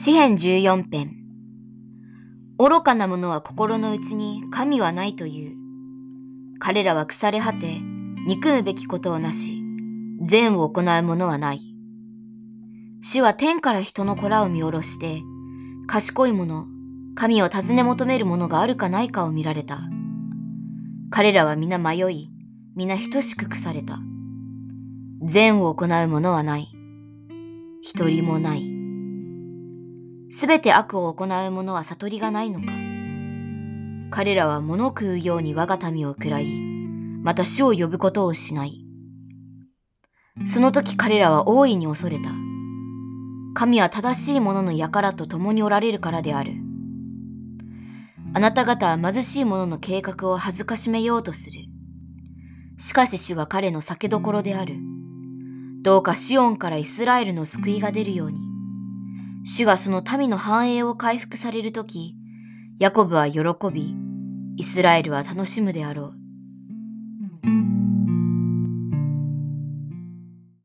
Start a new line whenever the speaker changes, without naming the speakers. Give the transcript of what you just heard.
詩編14編。愚かな者は心の内に神はないという。彼らは腐れ果て、憎むべきことをなし、善を行う者はない。主は天から人の子らを見下ろして、賢い者、神を尋ね求める者があるかないかを見られた。彼らは皆迷い、皆等しく腐れた。善を行う者はない。一人もない。すべて悪を行う者は悟りがないのか。彼らは物食うように我が民を喰らい、また死を呼ぶことをしない。その時彼らは大いに恐れた。神は正しい者の輩と共におられるからである。あなた方は貧しい者の計画を恥ずかしめようとする。しかし主は彼の酒どころである。どうかシオンからイスラエルの救いが出るように。主がその民の繁栄を回復されるとき、ヤコブは喜び、イスラエルは楽しむであろう。